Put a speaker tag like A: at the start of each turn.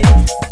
A: Yeah.